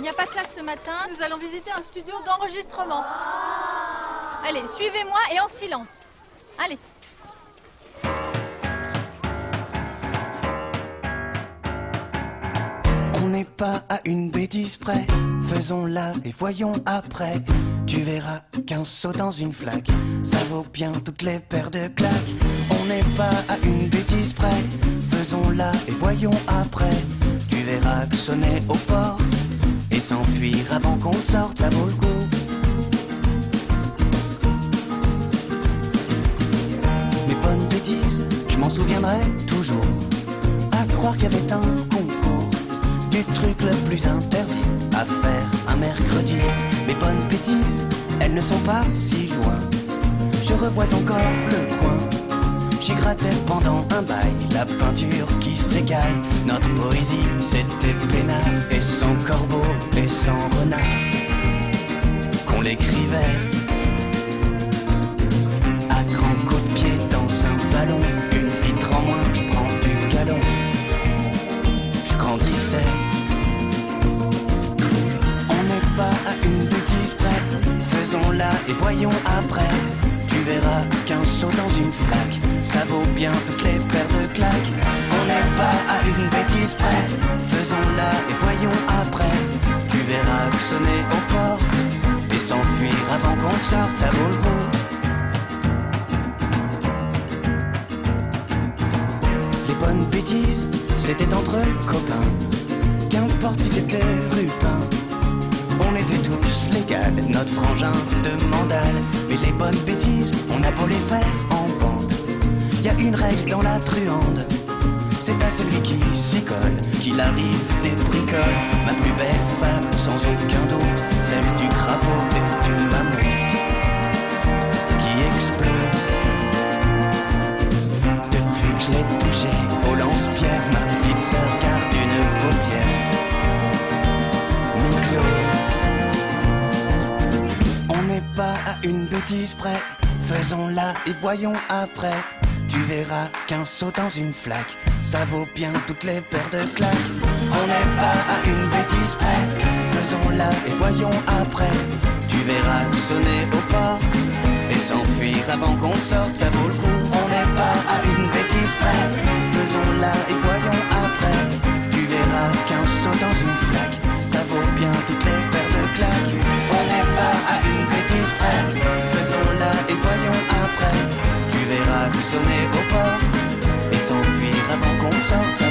n'y a pas classe ce matin. Nous allons visiter un studio d'enregistrement. Allez, suivez-moi et en silence. Allez. On n'est pas à une bêtise près, faisons-la et voyons après. Tu verras qu'un saut dans une flaque, ça vaut bien toutes les paires de claques. On n'est pas à une bêtise près, faisons-la et voyons après. Tu verras que sonner au et s'enfuir avant qu'on sorte, ça vaut le coup. Mes bonnes bêtises, je m'en souviendrai toujours. À croire qu'il y avait un concours du truc le plus interdit à faire un mercredi. Mes bonnes bêtises, elles ne sont pas si loin. Je revois encore le coin. J'y grattais pendant un bail la peinture qui s'écaille. Notre poésie, c'était peinard et sans corbeau et sans renard. Qu'on l'écrivait à grands coups de pied dans un ballon. Une vitre en moins, je prends du galon. Je grandissais. On n'est pas à une bêtise près, faisons-la et voyons après. Tu verras qu'un saut dans une flaque, ça vaut bien toutes les paires de claques. On n'est pas à une bêtise près, faisons-la et voyons après. Tu verras que sonner au port et s'enfuir avant qu'on sorte, ça vaut le coup. Les bonnes bêtises, c'était entre copains. Qu'importe si t'étais rupin. On était tous légal, notre frangin de mandale. Mais les bonnes bêtises, on a beau les faire en bande. Y a une règle dans la truande. C'est à celui qui s'y colle qu'il arrive des bricoles. Ma plus belle femme, sans aucun doute, celle du crapaud et du mammouth. Qui explose depuis que je l'ai touché au lance-pierre, ma petite sœur garde une paupière mi-close. On n'est pas à une bêtise près, faisons-la et voyons après. Tu verras qu'un saut dans une flaque, ça vaut bien toutes les paires de claques. On n'est pas à une bêtise près, faisons-la et voyons après. Tu verras que sonner au port et s'enfuir avant qu'on sorte, ça vaut le coup. Sonner au port et s'enfuir avant qu'on sorte,